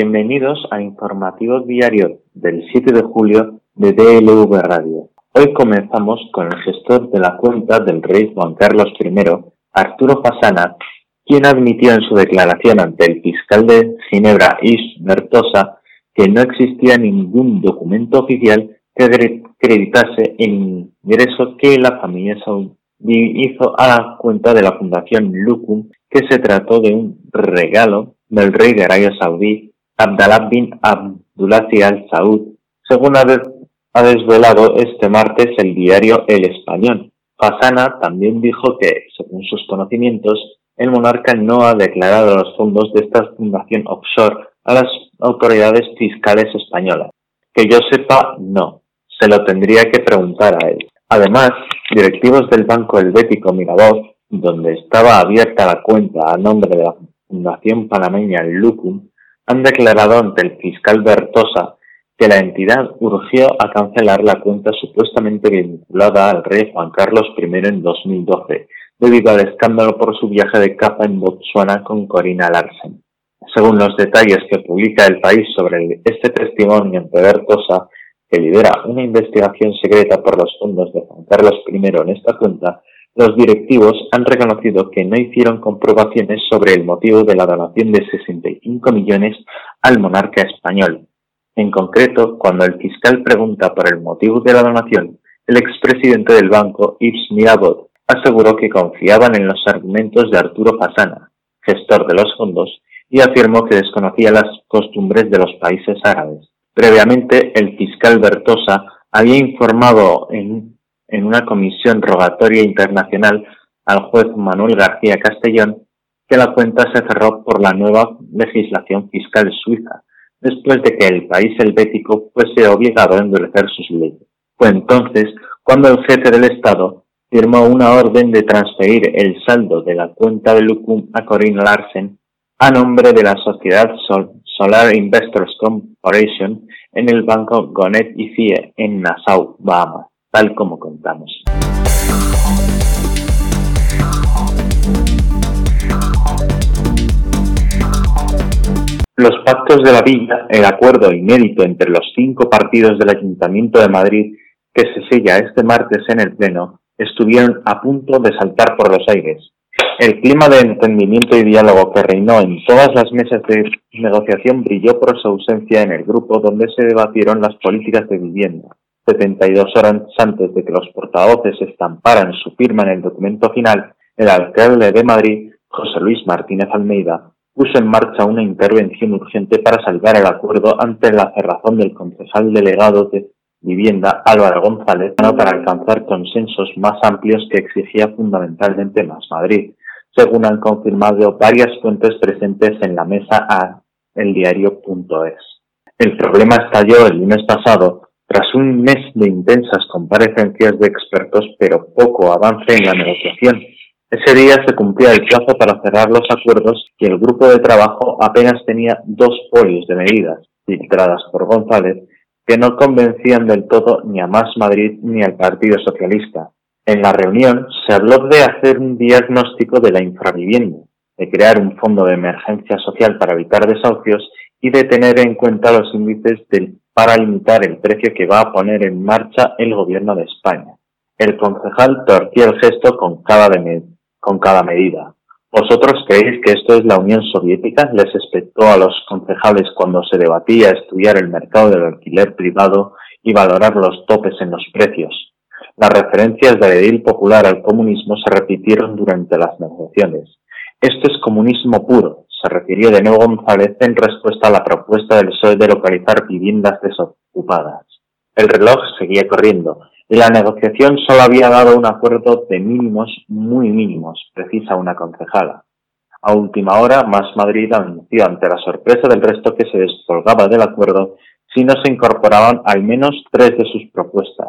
bienvenidos a Informativo Diario del 7 de julio de DLV Radio. Hoy comenzamos con el gestor de la cuenta del rey Juan Carlos I, Arturo Fasana, quien admitió en su declaración ante el fiscal de Ginebra, Is Bertosa, que no existía ningún documento oficial que acreditase el ingreso que la familia saudí hizo a la cuenta de la Fundación Lukum, que se trató de un regalo del rey de Arabia Saudí, Abdallah bin Abdulaziz al Saud, según ha desvelado este martes el diario El Español. Fasana también dijo que, según sus conocimientos, el monarca no ha declarado los fondos de esta fundación offshore a las autoridades fiscales españolas. Que yo sepa, no. Se lo tendría que preguntar a él. Además, directivos del Banco Helvético Mirador, donde estaba abierta la cuenta a nombre de la Fundación Panameña Lucum, han declarado ante el fiscal Bertosa que la entidad urgió a cancelar la cuenta supuestamente vinculada al rey Juan Carlos I en 2012, debido al escándalo por su viaje de capa en Botswana con Corina Larsen. Según los detalles que publica el país sobre este testimonio ante Bertosa, que lidera una investigación secreta por los fondos de Juan Carlos I en esta cuenta, los directivos han reconocido que no hicieron comprobaciones sobre el motivo de la donación de 65 millones al monarca español. En concreto, cuando el fiscal pregunta por el motivo de la donación, el expresidente del banco, Yves Mirabot, aseguró que confiaban en los argumentos de Arturo Fasana, gestor de los fondos, y afirmó que desconocía las costumbres de los países árabes. Previamente, el fiscal Bertosa había informado en, en una comisión rogatoria internacional al juez Manuel García Castellón que la cuenta se cerró por la nueva legislación fiscal suiza, después de que el país helvético fuese obligado a endurecer sus leyes. Fue entonces cuando el jefe del Estado firmó una orden de transferir el saldo de la cuenta de Lucum a Corinne Larsen a nombre de la sociedad Sol Solar Investors Corporation en el banco Gonet y CIE en Nassau, Bahamas, tal como contamos. Los pactos de la villa, el acuerdo inédito entre los cinco partidos del Ayuntamiento de Madrid que se sella este martes en el Pleno, estuvieron a punto de saltar por los aires. El clima de entendimiento y diálogo que reinó en todas las mesas de negociación brilló por su ausencia en el grupo donde se debatieron las políticas de vivienda. 72 horas antes de que los portavoces estamparan su firma en el documento final, el alcalde de Madrid, José Luis Martínez Almeida, puso en marcha una intervención urgente para salvar el acuerdo ante la cerrazón del concejal delegado de vivienda Álvaro González para alcanzar consensos más amplios que exigía fundamentalmente Más Madrid, según han confirmado varias fuentes presentes en la mesa a eldiario.es. El problema estalló el lunes pasado tras un mes de intensas comparecencias de expertos, pero poco avance en la negociación. Ese día se cumplía el plazo para cerrar los acuerdos y el grupo de trabajo apenas tenía dos folios de medidas, filtradas por González, que no convencían del todo ni a Más Madrid ni al Partido Socialista. En la reunión se habló de hacer un diagnóstico de la infravivienda, de crear un fondo de emergencia social para evitar desahucios y de tener en cuenta los índices para limitar el precio que va a poner en marcha el gobierno de España. El concejal torció el gesto con cada, medida. ¿Vosotros creéis que esto es la Unión Soviética? Les espectó a los concejales cuando se debatía estudiar el mercado del alquiler privado y valorar los topes en los precios. Las referencias de edil popular al comunismo se repitieron durante las negociaciones. Esto es comunismo puro, se refirió de nuevo González en respuesta a la propuesta del PSOE de localizar viviendas desocupadas. El reloj seguía corriendo y la negociación solo había dado un acuerdo de mínimos muy mínimos, precisa una concejala. A última hora, Más Madrid anunció ante la sorpresa del resto que se descolgaba del acuerdo si no se incorporaban al menos tres de sus propuestas.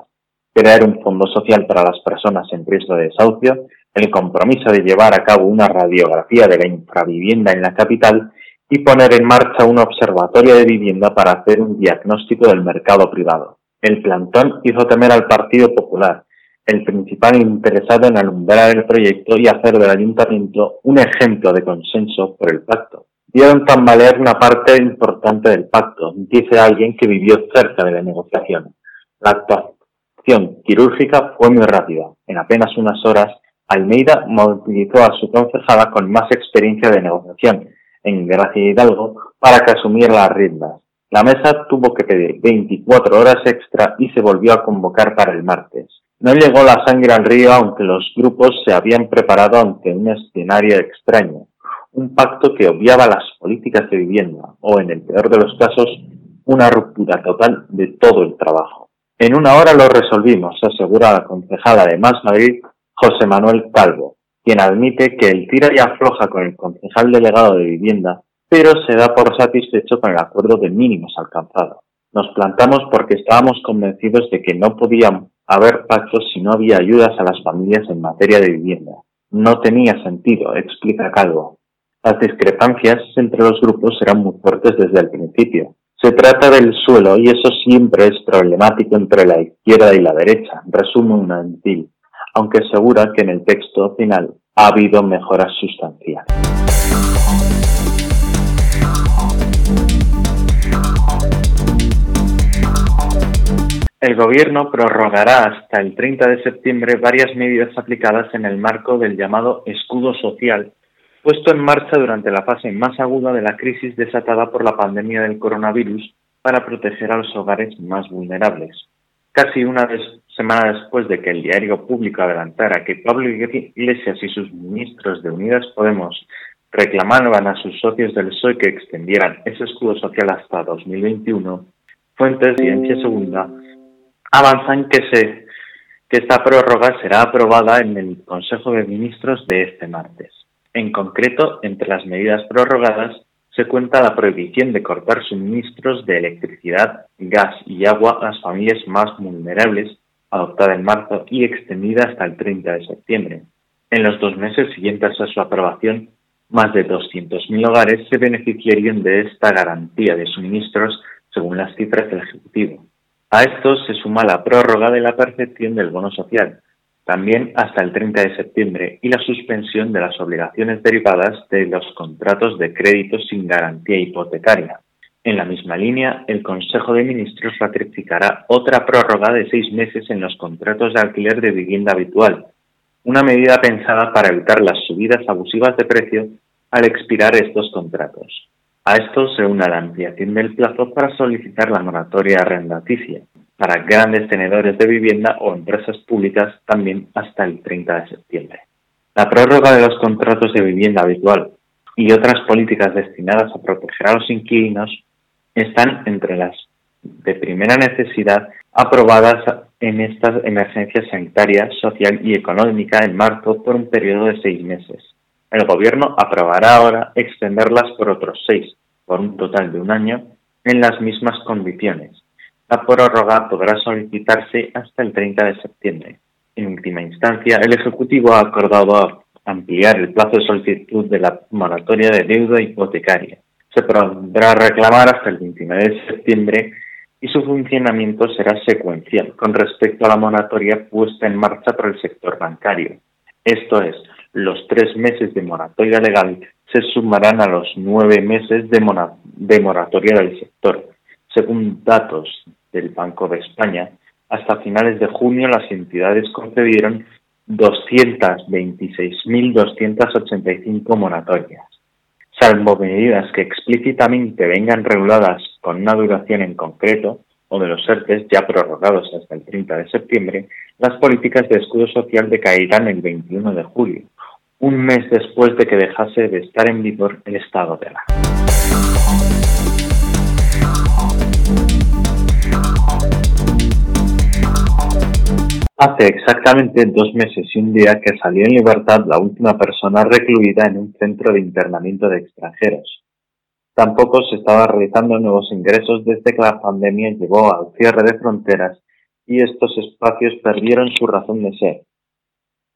Crear un fondo social para las personas en riesgo de desahucio, el compromiso de llevar a cabo una radiografía de la infravivienda en la capital y poner en marcha un observatorio de vivienda para hacer un diagnóstico del mercado privado. El plantón hizo temer al Partido Popular, el principal interesado en alumbrar el proyecto y hacer del ayuntamiento un ejemplo de consenso por el pacto. dieron tambalear una parte importante del pacto, dice alguien que vivió cerca de la negociación. La actuación quirúrgica fue muy rápida. En apenas unas horas, Almeida movilizó a su concejala con más experiencia de negociación, en Gracia Hidalgo, para que asumiera las riendas. La mesa tuvo que pedir 24 horas extra y se volvió a convocar para el martes. No llegó la sangre al río aunque los grupos se habían preparado ante un escenario extraño, un pacto que obviaba las políticas de vivienda o, en el peor de los casos, una ruptura total de todo el trabajo. En una hora lo resolvimos, asegura la concejala de Más Madrid, José Manuel Calvo, quien admite que el tira y afloja con el concejal delegado de vivienda pero se da por satisfecho con el acuerdo de mínimos alcanzado. Nos plantamos porque estábamos convencidos de que no podían haber pactos si no había ayudas a las familias en materia de vivienda. No tenía sentido, explica Calvo. Las discrepancias entre los grupos eran muy fuertes desde el principio. Se trata del suelo y eso siempre es problemático entre la izquierda y la derecha, resume un antil, aunque asegura que en el texto final ha habido mejoras sustanciales. El Gobierno prorrogará hasta el 30 de septiembre varias medidas aplicadas en el marco del llamado escudo social, puesto en marcha durante la fase más aguda de la crisis desatada por la pandemia del coronavirus para proteger a los hogares más vulnerables. Casi una semana después de que el diario público adelantara que Pablo Iglesias y sus ministros de Unidas Podemos reclamaban a sus socios del PSOE que extendieran ese escudo social hasta 2021, fuentes de Ciencia Segunda avanzan que, se, que esta prórroga será aprobada en el Consejo de Ministros de este martes. En concreto, entre las medidas prorrogadas se cuenta la prohibición de cortar suministros de electricidad, gas y agua a las familias más vulnerables, adoptada en marzo y extendida hasta el 30 de septiembre. En los dos meses siguientes a su aprobación, más de 200.000 hogares se beneficiarían de esta garantía de suministros, según las cifras del Ejecutivo. A esto se suma la prórroga de la percepción del bono social, también hasta el 30 de septiembre, y la suspensión de las obligaciones derivadas de los contratos de crédito sin garantía hipotecaria. En la misma línea, el Consejo de Ministros ratificará otra prórroga de seis meses en los contratos de alquiler de vivienda habitual, una medida pensada para evitar las subidas abusivas de precio al expirar estos contratos. A esto se une la ampliación del plazo para solicitar la moratoria arrendaticia para grandes tenedores de vivienda o empresas públicas también hasta el 30 de septiembre. La prórroga de los contratos de vivienda habitual y otras políticas destinadas a proteger a los inquilinos están entre las de primera necesidad aprobadas en esta emergencia sanitaria, social y económica en marzo por un periodo de seis meses. El Gobierno aprobará ahora extenderlas por otros seis, por un total de un año, en las mismas condiciones. La prórroga podrá solicitarse hasta el 30 de septiembre. En última instancia, el Ejecutivo ha acordado ampliar el plazo de solicitud de la moratoria de deuda hipotecaria. Se podrá reclamar hasta el 29 de septiembre y su funcionamiento será secuencial con respecto a la moratoria puesta en marcha por el sector bancario. Esto es, los tres meses de moratoria legal se sumarán a los nueve meses de, moratoria del sector. Según datos del Banco de España, hasta finales de junio las entidades concedieron 226.285 moratorias. Salvo medidas que explícitamente vengan reguladas con una duración en concreto, o de los ERTES ya prorrogados hasta el 30 de septiembre, las políticas de escudo social decaerán el 21 de julio, un mes después de que dejase de estar en vigor el estado de alarma. Hace exactamente dos meses y un día que salió en libertad la última persona recluida en un centro de internamiento de extranjeros. Tampoco se estaba realizando nuevos ingresos desde que la pandemia llevó al cierre de fronteras y estos espacios perdieron su razón de ser,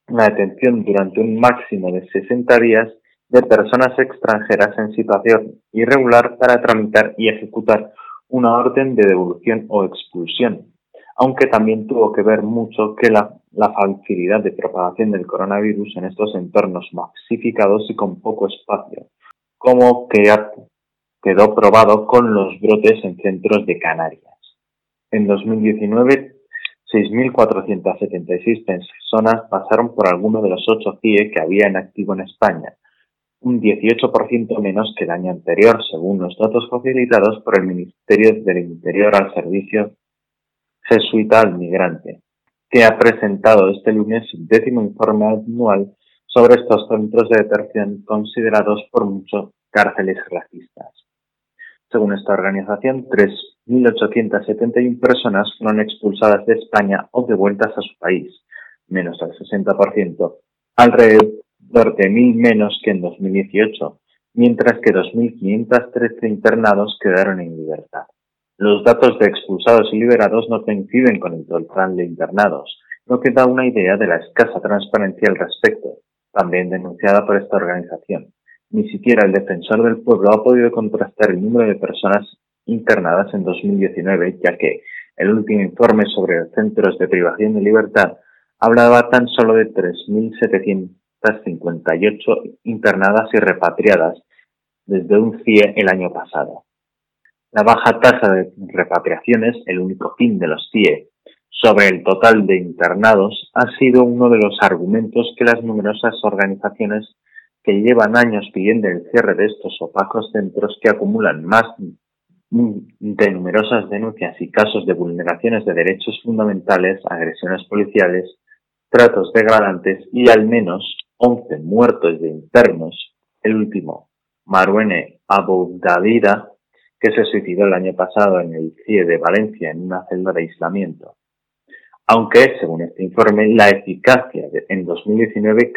la detención durante un máximo de 60 días de personas extranjeras en situación irregular para tramitar y ejecutar una orden de devolución o expulsión, aunque también tuvo que ver mucho que la, la facilidad de propagación del coronavirus en estos entornos masificados y con poco espacio, como que quedó probado con los brotes en centros de Canarias. En 2019, 6.476 personas pasaron por alguno de los ocho CIE que había en activo en España, un 18% menos que el año anterior, según los datos facilitados por el Ministerio del Interior al Servicio Jesuita al Migrante, que ha presentado este lunes su décimo informe anual sobre estos centros de detención considerados por muchos cárceles racistas. Según esta organización, 3.871 personas fueron expulsadas de España o devueltas a su país, menos al 60%, alrededor de 1.000 menos que en 2018, mientras que 2.513 internados quedaron en libertad. Los datos de expulsados y liberados no coinciden con el total de internados, lo que da una idea de la escasa transparencia al respecto, también denunciada por esta organización. Ni siquiera el defensor del pueblo ha podido contrastar el número de personas internadas en 2019, ya que el último informe sobre centros de privación de libertad hablaba tan solo de 3.758 internadas y repatriadas desde un CIE el año pasado. La baja tasa de repatriaciones, el único fin de los CIE, sobre el total de internados ha sido uno de los argumentos que las numerosas organizaciones que llevan años pidiendo el cierre de estos opacos centros que acumulan más de numerosas denuncias y casos de vulneraciones de derechos fundamentales, agresiones policiales, tratos degradantes y al menos 11 muertos de internos, el último, Maruene Aboudadida, que se suicidó el año pasado en el CIE de Valencia en una celda de aislamiento. Aunque, según este informe, la eficacia en 2019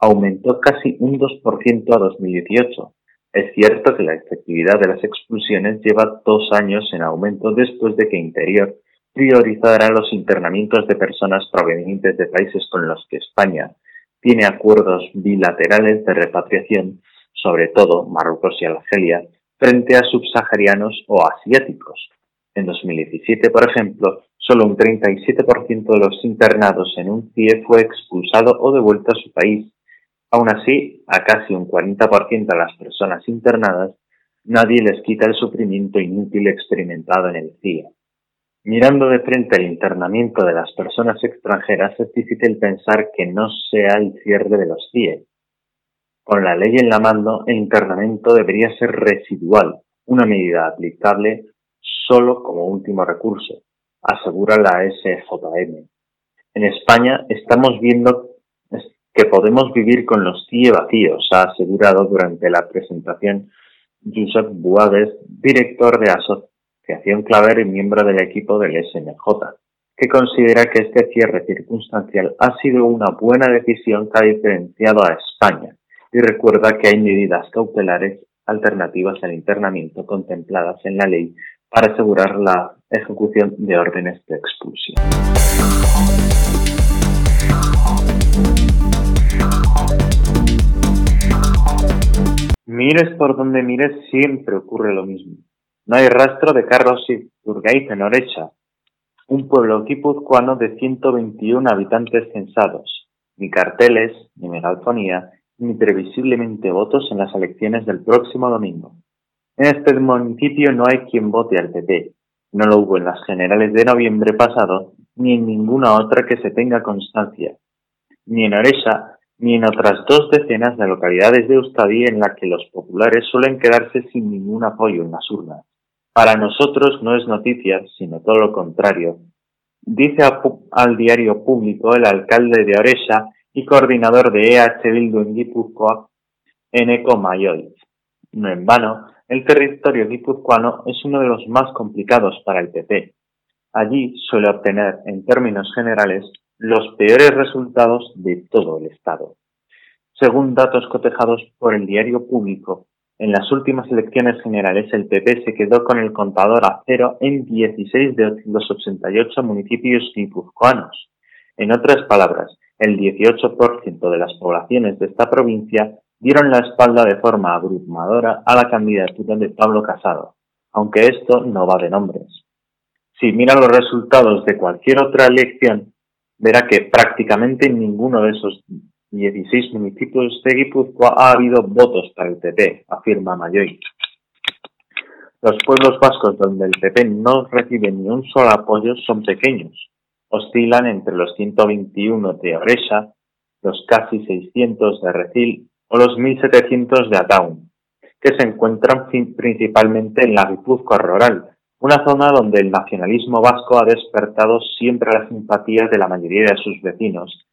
aumentó casi un 2% a 2018. Es cierto que la efectividad de las expulsiones lleva dos años en aumento después de que Interior priorizara los internamientos de personas provenientes de países con los que España tiene acuerdos bilaterales de repatriación, sobre todo Marruecos y Argelia, frente a subsaharianos o asiáticos. En 2017, por ejemplo, solo un 37% de los internados en un CIE fue expulsado o devuelto a su país, Aún así, a casi un 40% de las personas internadas, nadie les quita el sufrimiento inútil experimentado en el CIE. Mirando de frente el internamiento de las personas extranjeras, es difícil pensar que no sea el cierre de los CIE. Con la ley en la mano, el internamiento debería ser residual, una medida aplicable solo como último recurso, asegura la SJM. En España estamos viendo que podemos vivir con los CIE vacíos, ha asegurado durante la presentación Josep Buades, director de Asociación Claver y miembro del equipo del SNJ, que considera que este cierre circunstancial ha sido una buena decisión que ha diferenciado a España y recuerda que hay medidas cautelares alternativas al internamiento contempladas en la ley para asegurar la ejecución de órdenes de expulsión. Mires por donde mires, siempre ocurre lo mismo. No hay rastro de Carlos Iturgaiz en Orecha, un pueblo guipuzcoano de 121 habitantes censados, ni carteles, ni megalfonía, ni previsiblemente votos en las elecciones del próximo domingo. En este municipio no hay quien vote al PP. No lo hubo en las generales de noviembre pasado, ni en ninguna otra que se tenga constancia. Ni en Orecha ni en otras dos decenas de localidades de Euskadi en las que los populares suelen quedarse sin ningún apoyo en las urnas. Para nosotros no es noticia, sino todo lo contrario. Dice al diario público el alcalde de Oresha y coordinador de EH Bildu en Guipúzcoa, Eneco. No en vano, el territorio guipuzcoano es uno de los más complicados para el PP. Allí suele obtener, en términos generales, los peores resultados de todo el Estado. Según datos cotejados por el diario público, en las últimas elecciones generales el PP se quedó con el contador a cero en 16 de los 88 municipios guipuzcoanos. En otras palabras, el 18% de las poblaciones de esta provincia dieron la espalda de forma abrumadora a la candidatura de Pablo Casado, aunque esto no va de nombres. Si mira los resultados de cualquier otra elección, verá que prácticamente ninguno de esos 16 municipios de Guipúzcoa ha habido votos para el PP, afirma Mayoy. Los pueblos vascos donde el PP no recibe ni un solo apoyo son pequeños. Oscilan entre los 121 de Oreja, los casi 600 de Recil o los 1.700 de Ataun, que se encuentran principalmente en la Guipúzcoa rural, una zona donde el nacionalismo vasco ha despertado siempre las simpatías de la mayoría de sus vecinos,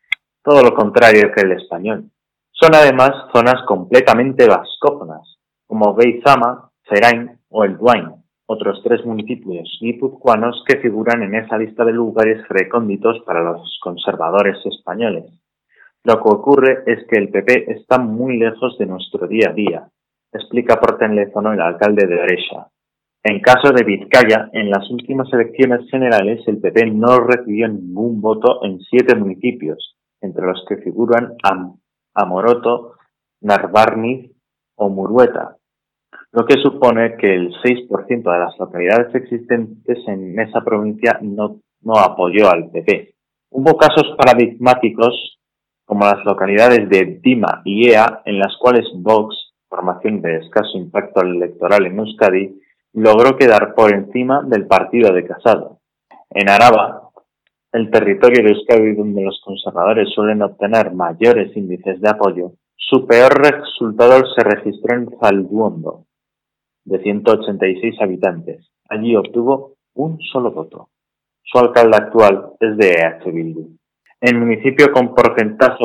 todo lo contrario que el español. Son además zonas completamente vascófonas, como Beizama, Serain o El Duain, otros tres municipios guipuzcoanos que figuran en esa lista de lugares recónditos para los conservadores españoles. Lo que ocurre es que el PP está muy lejos de nuestro día a día, explica por teléfono el alcalde de Oreja. En caso de Vizcaya, en las últimas elecciones generales el PP no recibió ningún voto en siete municipios, entre los que figuran Amoroto, Narvarniz o Murueta, lo que supone que el 6% de las localidades existentes en esa provincia no, no apoyó al PP. Hubo casos paradigmáticos como las localidades de Dima y Ea, en las cuales Vox, formación de escaso impacto electoral en Euskadi, logró quedar por encima del partido de Casado. En Araba, el territorio de Euskadi donde los conservadores suelen obtener mayores índices de apoyo, su peor resultado se registró en Zalduondo, de 186 habitantes. Allí obtuvo un solo voto. Su alcalde actual es de EH. El municipio con porcentaje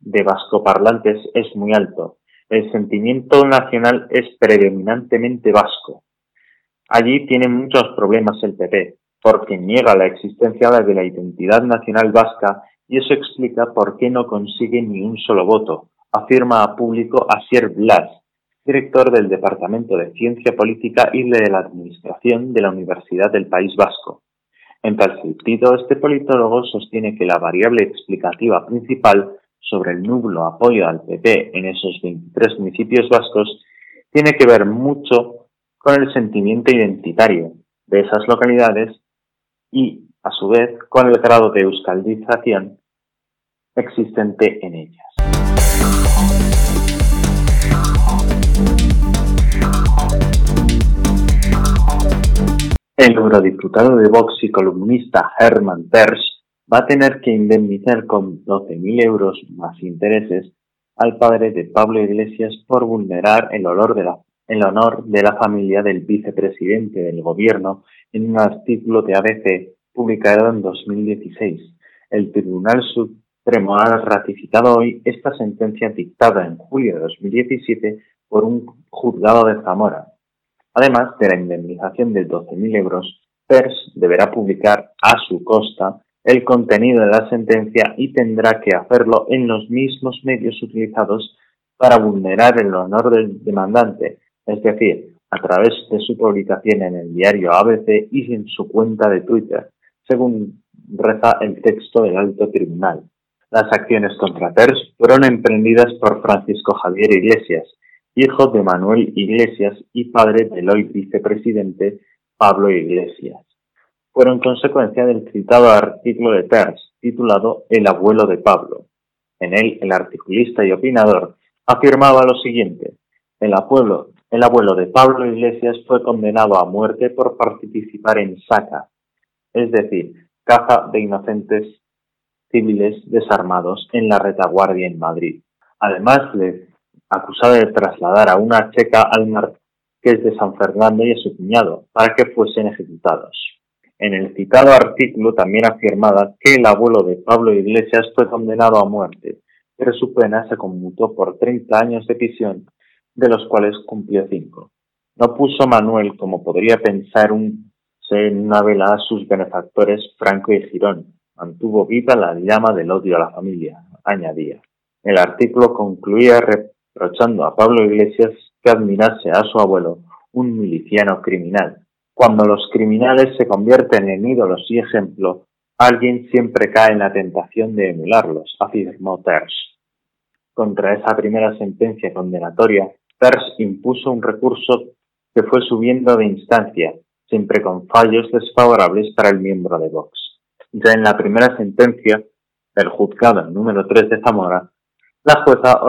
de vascoparlantes es muy alto. El sentimiento nacional es predominantemente vasco. Allí tiene muchos problemas el PP, porque niega la existencia de la identidad nacional vasca y eso explica por qué no consigue ni un solo voto, afirma a público Asier Blas, director del Departamento de Ciencia Política y de la Administración de la Universidad del País Vasco. En tal sentido, este politólogo sostiene que la variable explicativa principal sobre el nublo apoyo al PP en esos 23 municipios vascos tiene que ver mucho con el sentimiento identitario de esas localidades y, a su vez, con el grado de euskaldización existente en ellas. El eurodiputado de Vox y columnista Herman Tersch va a tener que indemnizar con 12.000 euros más intereses al padre de Pablo Iglesias por vulnerar el honor de la el honor de la familia del vicepresidente del gobierno en un artículo de ABC publicado en 2016. El Tribunal Supremo ha ratificado hoy esta sentencia dictada en julio de 2017 por un juzgado de Zamora. Además de la indemnización de 12.000 euros, PERS deberá publicar a su costa el contenido de la sentencia y tendrá que hacerlo en los mismos medios utilizados para vulnerar el honor del demandante, es decir, a través de su publicación en el diario ABC y en su cuenta de Twitter, según reza el texto del alto tribunal. Las acciones contra TERS fueron emprendidas por Francisco Javier Iglesias, hijo de Manuel Iglesias y padre del hoy vicepresidente Pablo Iglesias. Fueron consecuencia del citado artículo de TERS, titulado El abuelo de Pablo. En él, el articulista y opinador afirmaba lo siguiente, el abuelo, el abuelo de Pablo Iglesias fue condenado a muerte por participar en SACA, es decir, caza de inocentes civiles desarmados en la retaguardia en Madrid. Además, le acusado de trasladar a una checa al marqués de San Fernando y a su cuñado para que fuesen ejecutados. En el citado artículo también afirmaba que el abuelo de Pablo Iglesias fue condenado a muerte, pero su pena se conmutó por 30 años de prisión de los cuales cumplió cinco. No puso Manuel, como podría pensar un en una vela a sus benefactores Franco y Girón. Mantuvo viva la llama del odio a la familia, añadía. El artículo concluía reprochando a Pablo Iglesias que admirase a su abuelo, un miliciano criminal. Cuando los criminales se convierten en ídolos y ejemplo, alguien siempre cae en la tentación de emularlos, afirmó Tersch. Contra esa primera sentencia condenatoria, Pers impuso un recurso que fue subiendo de instancia, siempre con fallos desfavorables para el miembro de Vox. Ya en la primera sentencia, el juzgado número 3 de Zamora La jueza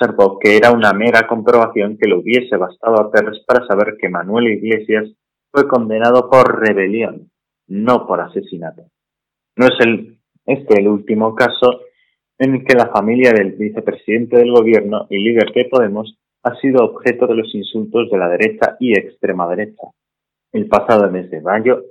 observó que era una mera comprobación que le hubiese bastado a Pérez para saber que Manuel Iglesias fue condenado por rebelión, no por asesinato. No es el, este el último caso en que la familia del vicepresidente del gobierno y líder de Podemos ha sido objeto de los insultos de la derecha y extrema derecha. El pasado mes de mayo,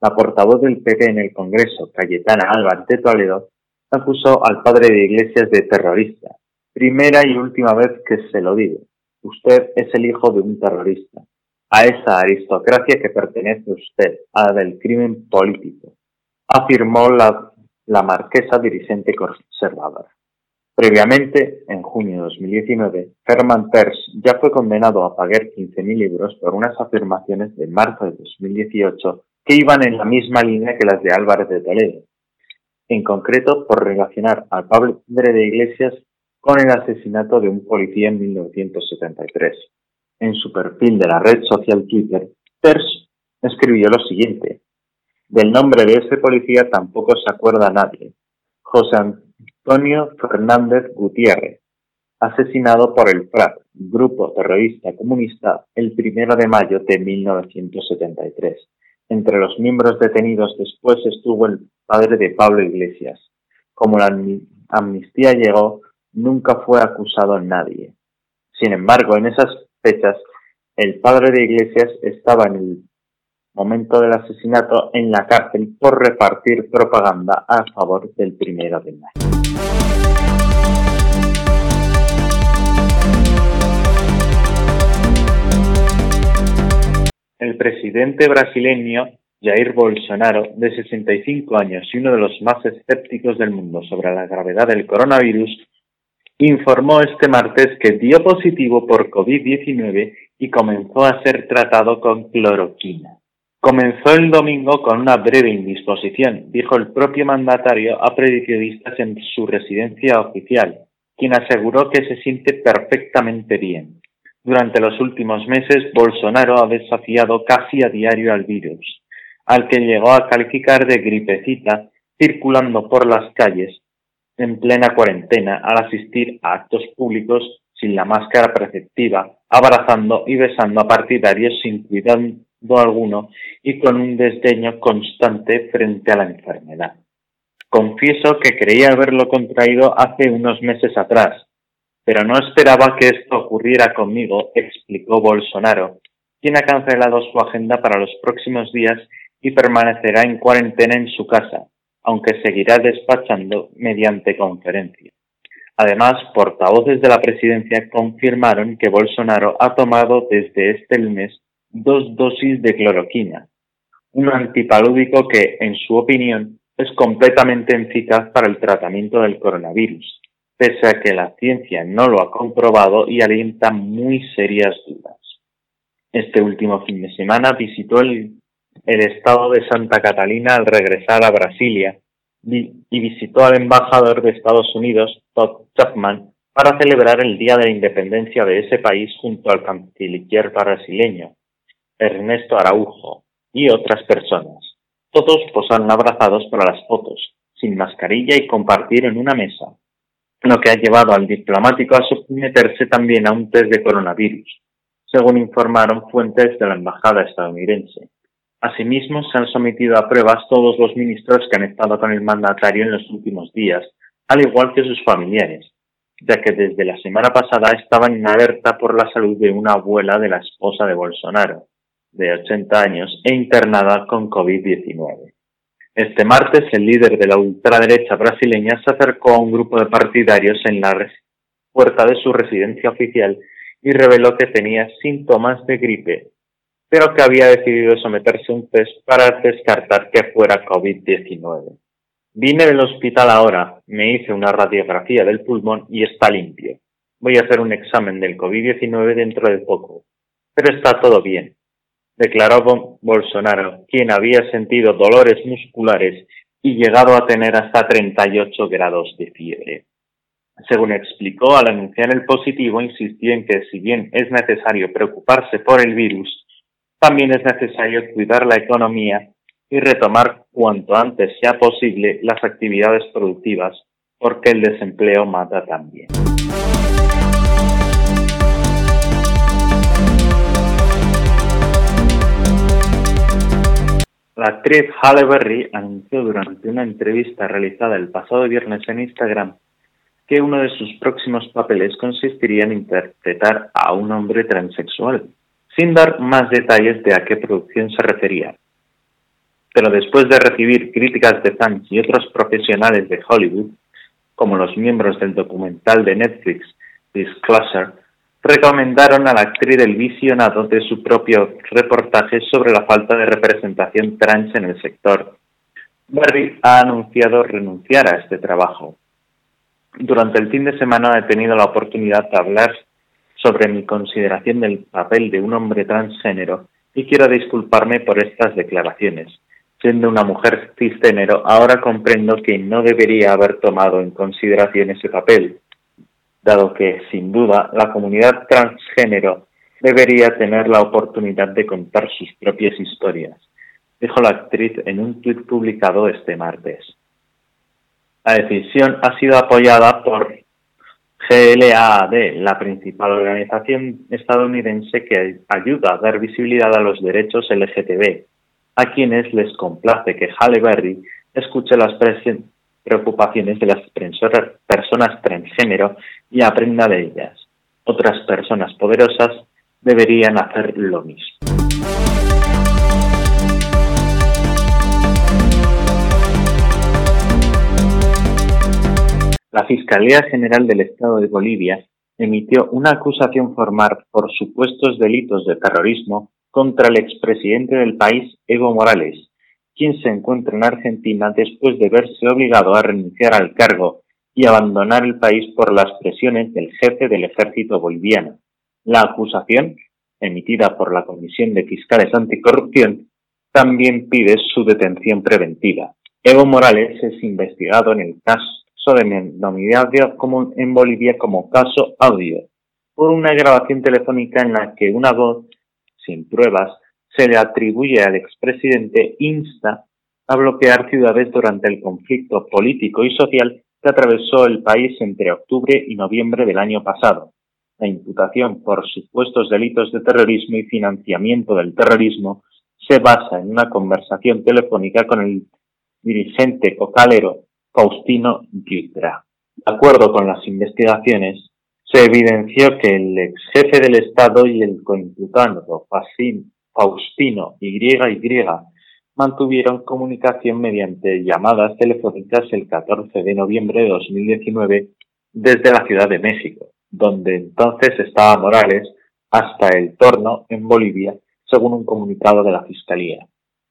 la portavoz del PP en el Congreso, Cayetana Álvarez de Toledo, acusó al padre de Iglesias de terrorista. Primera y última vez que se lo digo. Usted es el hijo de un terrorista. A esa aristocracia que pertenece usted, a la del crimen político, afirmó la, la marquesa dirigente conservadora. Previamente, en junio de 2019, Herman Terz ya fue condenado a pagar 15.000 euros por unas afirmaciones de marzo de 2018 que iban en la misma línea que las de Álvarez de Toledo, en concreto por relacionar al padre de Iglesias con el asesinato de un policía en 1973. En su perfil de la red social Twitter, Terz escribió lo siguiente. Del nombre de ese policía tampoco se acuerda nadie. José Antonio Fernández Gutiérrez, asesinado por el FRAP, grupo terrorista comunista, el primero de mayo de 1973. Entre los miembros detenidos después estuvo el padre de Pablo Iglesias. Como la amnistía llegó, nunca fue acusado nadie. Sin embargo, en esas fechas, el padre de Iglesias estaba en el momento del asesinato en la cárcel por repartir propaganda a favor del primero de mayo. El presidente brasileño Jair Bolsonaro, de 65 años y uno de los más escépticos del mundo sobre la gravedad del coronavirus, informó este martes que dio positivo por COVID-19 y comenzó a ser tratado con cloroquina. Comenzó el domingo con una breve indisposición, dijo el propio mandatario a periodistas en su residencia oficial, quien aseguró que se siente perfectamente bien. Durante los últimos meses, Bolsonaro ha desafiado casi a diario al virus, al que llegó a calificar de gripecita, circulando por las calles en plena cuarentena al asistir a actos públicos sin la máscara preceptiva, abrazando y besando a partidarios sin cuidado alguno y con un desdeño constante frente a la enfermedad. Confieso que creía haberlo contraído hace unos meses atrás, pero no esperaba que esto ocurriera conmigo, explicó Bolsonaro, quien ha cancelado su agenda para los próximos días y permanecerá en cuarentena en su casa, aunque seguirá despachando mediante conferencia. Además, portavoces de la presidencia confirmaron que Bolsonaro ha tomado desde este lunes dos dosis de cloroquina, un antipalúdico que, en su opinión, es completamente eficaz para el tratamiento del coronavirus pese a que la ciencia no lo ha comprobado y alienta muy serias dudas. Este último fin de semana visitó el, estado de Santa Catalina al regresar a Brasilia y visitó al embajador de Estados Unidos, Todd Chapman, para celebrar el Día de la Independencia de ese país junto al canciller brasileño, Ernesto Araujo, y otras personas. Todos posaron abrazados para las fotos, sin mascarilla y compartir en una mesa, lo que ha llevado al diplomático a someterse también a un test de coronavirus, según informaron fuentes de la embajada estadounidense. Asimismo, se han sometido a pruebas todos los ministros que han estado con el mandatario en los últimos días, al igual que sus familiares, ya que desde la semana pasada estaban en alerta por la salud de una abuela de la esposa de Bolsonaro, de 80 años e internada con COVID-19. Este martes, el líder de la ultraderecha brasileña se acercó a un grupo de partidarios en la puerta de su residencia oficial y reveló que tenía síntomas de gripe, pero que había decidido someterse un test para descartar que fuera COVID-19. Vine del hospital ahora, me hice una radiografía del pulmón y está limpio. Voy a hacer un examen del COVID-19 dentro de poco, pero está todo bien declaró Bolsonaro, quien había sentido dolores musculares y llegado a tener hasta 38 grados de fiebre. Según explicó, al anunciar el positivo, insistió en que si bien es necesario preocuparse por el virus, también es necesario cuidar la economía y retomar cuanto antes sea posible las actividades productivas, porque el desempleo mata también. La actriz Halle Berry anunció durante una entrevista realizada el pasado viernes en Instagram que uno de sus próximos papeles consistiría en interpretar a un hombre transexual, sin dar más detalles de a qué producción se refería. Pero después de recibir críticas de fans y otros profesionales de Hollywood, como los miembros del documental de Netflix Disclosure, recomendaron a la actriz el visionado de su propio reportaje sobre la falta de representación trans en el sector. Barry ha anunciado renunciar a este trabajo. Durante el fin de semana he tenido la oportunidad de hablar sobre mi consideración del papel de un hombre transgénero y quiero disculparme por estas declaraciones. Siendo una mujer cisgénero, ahora comprendo que no debería haber tomado en consideración ese papel dado que, sin duda, la comunidad transgénero debería tener la oportunidad de contar sus propias historias, dijo la actriz en un tuit publicado este martes. La decisión ha sido apoyada por GLAAD, la principal organización estadounidense que ayuda a dar visibilidad a los derechos LGTB, a quienes les complace que Halle Berry escuche las preocupaciones de las personas transgénero y aprenda de ellas. Otras personas poderosas deberían hacer lo mismo. La Fiscalía General del Estado de Bolivia emitió una acusación formal por supuestos delitos de terrorismo contra el expresidente del país, Evo Morales, quien se encuentra en Argentina después de verse obligado a renunciar al cargo y abandonar el país por las presiones del jefe del ejército boliviano. La acusación, emitida por la Comisión de Fiscales Anticorrupción, también pide su detención preventiva. Evo Morales es investigado en el caso denominado como en Bolivia como caso audio, por una grabación telefónica en la que una voz, sin pruebas, se le atribuye al expresidente insta a bloquear ciudades durante el conflicto político y social que atravesó el país entre octubre y noviembre del año pasado. La imputación por supuestos delitos de terrorismo y financiamiento del terrorismo se basa en una conversación telefónica con el dirigente cocalero Faustino Yutra. De acuerdo con las investigaciones, se evidenció que el ex jefe del Estado y el coimputado Faustino YY mantuvieron comunicación mediante llamadas telefónicas el 14 de noviembre de 2019 desde la Ciudad de México, donde entonces estaba Morales, hasta el Torno, en Bolivia, según un comunicado de la Fiscalía.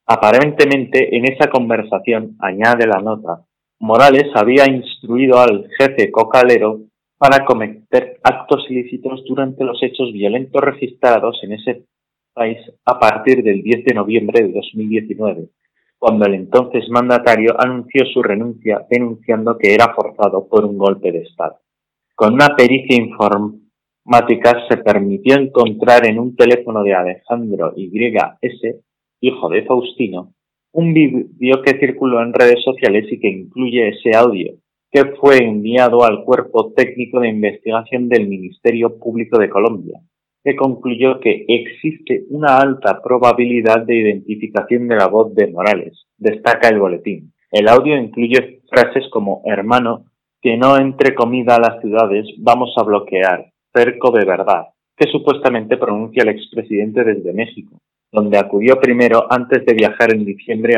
Aparentemente, en esa conversación, añade la nota, Morales había instruido al jefe cocalero para cometer actos ilícitos durante los hechos violentos registrados en ese país a partir del 10 de noviembre de 2019, cuando el entonces mandatario anunció su renuncia denunciando que era forzado por un golpe de Estado. Con una pericia informática se permitió encontrar en un teléfono de Alejandro YS, hijo de Faustino, un vídeo que circuló en redes sociales y que incluye ese audio, que fue enviado al Cuerpo Técnico de Investigación del Ministerio Público de Colombia, que concluyó que existe una alta probabilidad de identificación de la voz de Morales, destaca el boletín. El audio incluye frases como hermano, que no entre comida a las ciudades, vamos a bloquear, cerco de verdad, que supuestamente pronuncia el expresidente desde México, donde acudió primero antes de viajar en diciembre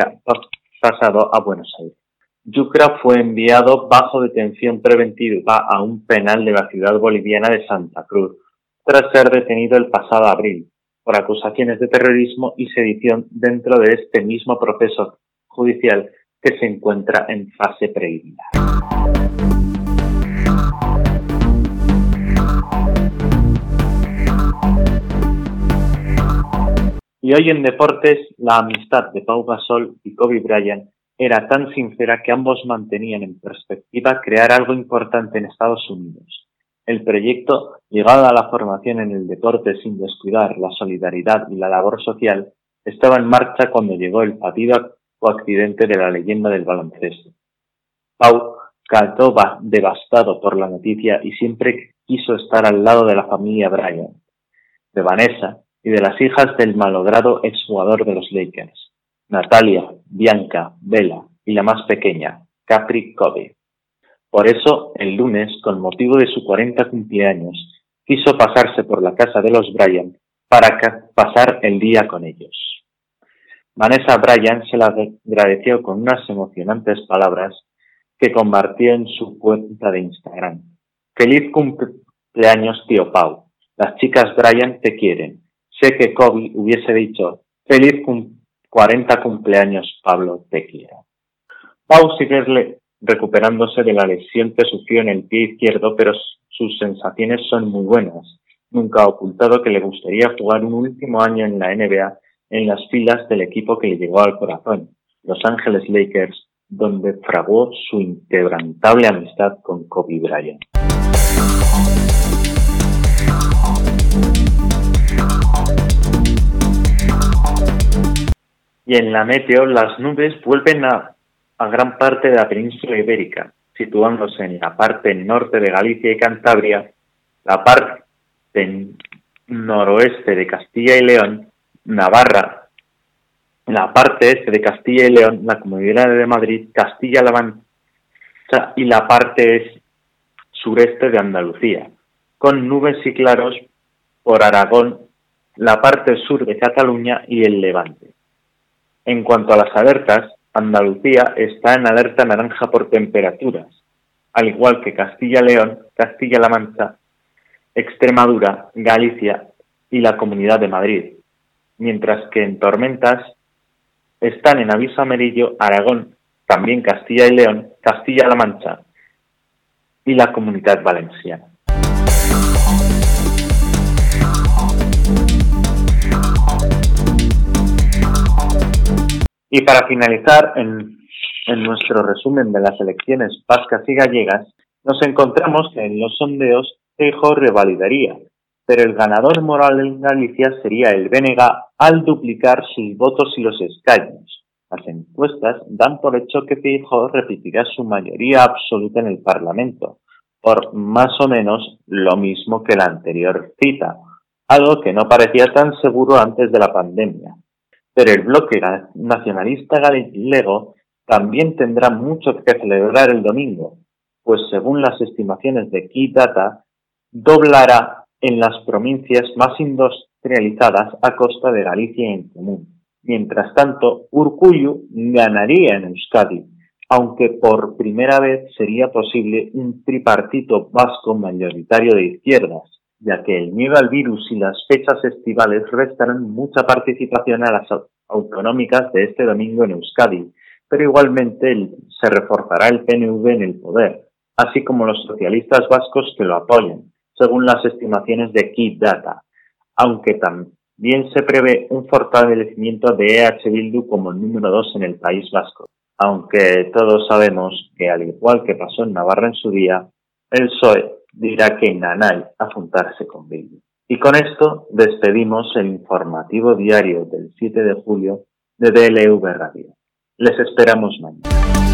pasado a Buenos Aires. Yucra fue enviado bajo detención preventiva a un penal de la ciudad boliviana de Santa Cruz, tras ser detenido el pasado abril por acusaciones de terrorismo y sedición dentro de este mismo proceso judicial que se encuentra en fase preliminar. Y hoy en deportes, la amistad de Pau Gasol y Kobe Bryant era tan sincera que ambos mantenían en perspectiva crear algo importante en Estados Unidos el proyecto, llegado a la formación en el deporte sin descuidar la solidaridad y la labor social, estaba en marcha cuando llegó el fatídico accidente de la leyenda del baloncesto. Pau quedó devastado por la noticia y siempre quiso estar al lado de la familia Bryant, de Vanessa y de las hijas del malogrado exjugador de los Lakers, Natalia, Bianca, Bella y la más pequeña, Capri Kobe. Por eso, el lunes, con motivo de su 40 cumpleaños, quiso pasarse por la casa de los Bryant para pasar el día con ellos. Vanessa Bryan se la agradeció con unas emocionantes palabras que compartió en su cuenta de Instagram. Feliz cumpleaños, tío Pau. Las chicas Bryan te quieren. Sé que Kobe hubiese dicho, feliz 40 cumpleaños, Pablo, te quiero. Pau sigue recuperándose de la lesión que sufrió en el pie izquierdo, pero sus sensaciones son muy buenas. Nunca ha ocultado que le gustaría jugar un último año en la NBA en las filas del equipo que le llegó al corazón, Los Ángeles Lakers, donde fraguó su inquebrantable amistad con Kobe Bryant. Y en la meteo las nubes vuelven a, a gran parte de la península ibérica, situándose en la parte norte de Galicia y Cantabria, la parte noroeste de Castilla y León, Navarra, la parte este de Castilla y León, la Comunidad de Madrid, Castilla-La Mancha y la parte sureste de Andalucía, con nubes y claros por Aragón, la parte sur de Cataluña y el Levante. En cuanto a las alertas, Andalucía está en alerta naranja por temperaturas, al igual que Castilla-León, Castilla-La Mancha, Extremadura, Galicia y la Comunidad de Madrid, mientras que en tormentas están en aviso amarillo Aragón, también Castilla y León, Castilla-La Mancha y la Comunidad Valenciana. Y para finalizar, en, nuestro resumen de las elecciones vascas y gallegas, nos encontramos que en los sondeos Feijóo revalidaría, pero el ganador moral en Galicia sería el BNG al duplicar sus votos y los escaños. Las encuestas dan por hecho que Feijóo repetirá su mayoría absoluta en el Parlamento, por más o menos lo mismo que la anterior cita, algo que no parecía tan seguro antes de la pandemia. Pero el bloque nacionalista galego también tendrá mucho que celebrar el domingo, pues según las estimaciones de Key doblará en las provincias más industrializadas a costa de Galicia en común. Mientras tanto, Urcuyu ganaría en Euskadi, aunque por primera vez sería posible un tripartito vasco mayoritario de izquierdas, ya que el miedo al virus y las fechas estivales restarán mucha participación a las autonómicas de este domingo en Euskadi, pero igualmente se reforzará el PNV en el poder, así como los socialistas vascos que lo apoyan, según las estimaciones de Key Data, aunque también se prevé un fortalecimiento de EH Bildu como el número dos en el País Vasco, aunque todos sabemos que al igual que pasó en Navarra en su día, el PSOE dirá que Nanay a juntarse con Bildu. Y con esto despedimos el informativo diario del 7 de julio de DLV Radio. Les esperamos mañana.